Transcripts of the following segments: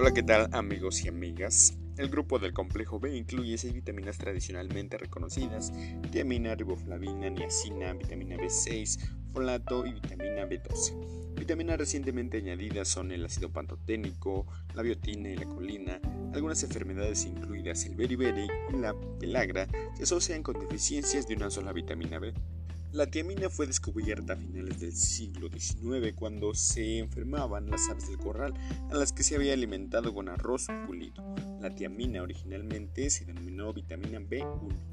Hola, ¿qué tal amigos y amigas? El grupo del complejo B incluye seis vitaminas tradicionalmente reconocidas, tiamina, riboflavina, niacina, vitamina B6, folato y vitamina B12. Vitaminas recientemente añadidas son el ácido pantoténico, la biotina y la colina. Algunas enfermedades incluidas el beriberi y la pelagra se asocian con deficiencias de una sola vitamina B. La tiamina fue descubierta a finales del siglo XIX cuando se enfermaban las aves del corral a las que se había alimentado con arroz pulido. La tiamina originalmente se denominó vitamina B1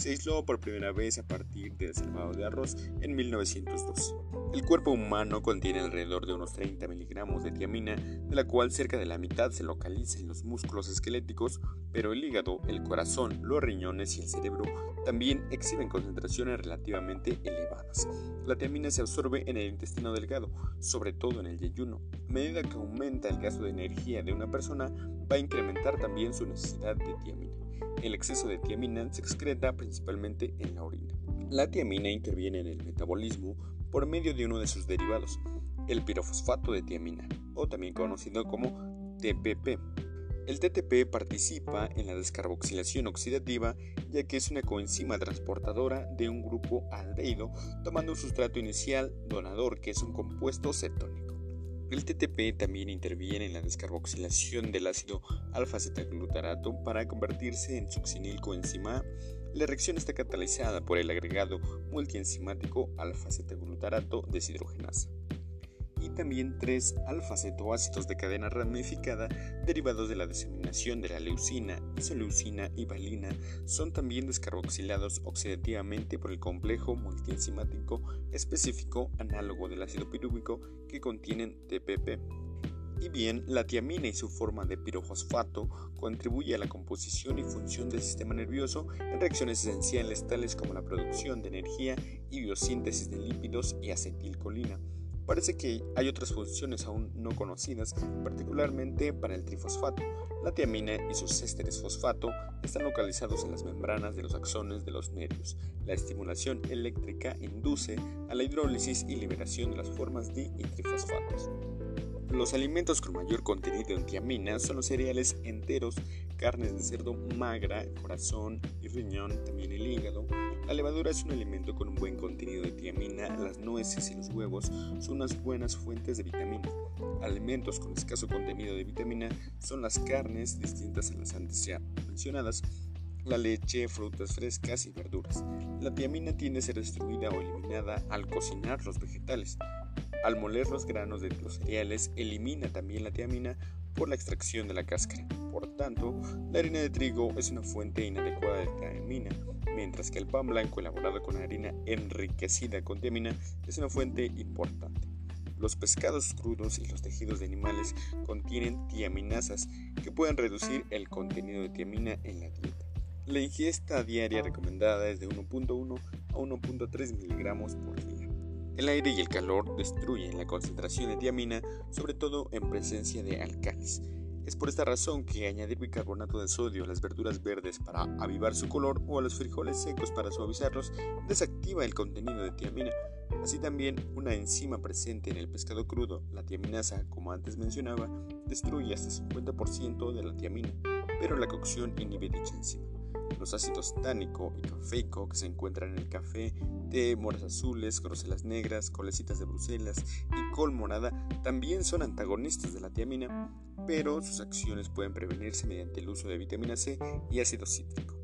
se aisló por primera vez a partir del salvado de arroz en 1912. El cuerpo humano contiene alrededor de unos 30 miligramos de tiamina, de la cual cerca de la mitad se localiza en los músculos esqueléticos, pero el hígado, el corazón, los riñones y el cerebro también exhiben concentraciones relativamente elevadas. La tiamina se absorbe en el intestino delgado, sobre todo en el yeyuno. A medida que aumenta el gasto de energía de una persona, va a incrementar también su necesidad de tiamina. El exceso de tiamina se excreta principalmente en la orina. La tiamina interviene en el metabolismo por medio de uno de sus derivados, el pirofosfato de tiamina, o también conocido como TPP. El TTP participa en la descarboxilación oxidativa ya que es una coenzima transportadora de un grupo aldehído tomando un sustrato inicial donador que es un compuesto cetónico. El TTP también interviene en la descarboxilación del ácido alfa-cetaglutarato para convertirse en succinil coenzima. La reacción está catalizada por el agregado multienzimático alfa-cetaglutarato deshidrogenasa también tres alfa-cetoácidos de cadena ramificada derivados de la diseminación de la leucina, isoleucina y valina son también descarboxilados oxidativamente por el complejo multienzimático específico análogo del ácido pirúvico que contienen TPP. Y bien, la tiamina y su forma de pirofosfato contribuye a la composición y función del sistema nervioso en reacciones esenciales tales como la producción de energía y biosíntesis de lípidos y acetilcolina. Parece que hay otras funciones aún no conocidas, particularmente para el trifosfato. La tiamina y sus ésteres fosfato están localizados en las membranas de los axones de los nervios. La estimulación eléctrica induce a la hidrólisis y liberación de las formas di y trifosfatos. Los alimentos con mayor contenido en tiamina son los cereales enteros, carnes de cerdo magra, corazón y riñón, también el hígado, la levadura es un alimento con un buen contenido de tiamina, las nueces y los huevos son unas buenas fuentes de vitamina. Alimentos con escaso contenido de vitamina son las carnes distintas a las antes ya mencionadas, la leche, frutas frescas y verduras. La tiamina tiende a ser destruida o eliminada al cocinar los vegetales. Al moler los granos de los cereales, elimina también la tiamina por la extracción de la cáscara. Por tanto, la harina de trigo es una fuente inadecuada de tiamina mientras que el pan blanco elaborado con harina enriquecida con tiamina es una fuente importante. Los pescados crudos y los tejidos de animales contienen tiaminasas que pueden reducir el contenido de tiamina en la dieta. La ingesta diaria recomendada es de 1.1 a 1.3 miligramos por día. El aire y el calor destruyen la concentración de tiamina, sobre todo en presencia de alcalis. Es por esta razón que añadir bicarbonato de sodio a las verduras verdes para avivar su color o a los frijoles secos para suavizarlos desactiva el contenido de tiamina. Así también una enzima presente en el pescado crudo, la tiaminasa, como antes mencionaba, destruye hasta 50% de la tiamina, pero la cocción inhibe dicha enzima. Los ácidos tánico y cafeico que se encuentran en el café, té, moras azules, groselas negras, colecitas de Bruselas y col morada también son antagonistas de la tiamina, pero sus acciones pueden prevenirse mediante el uso de vitamina C y ácido cítrico.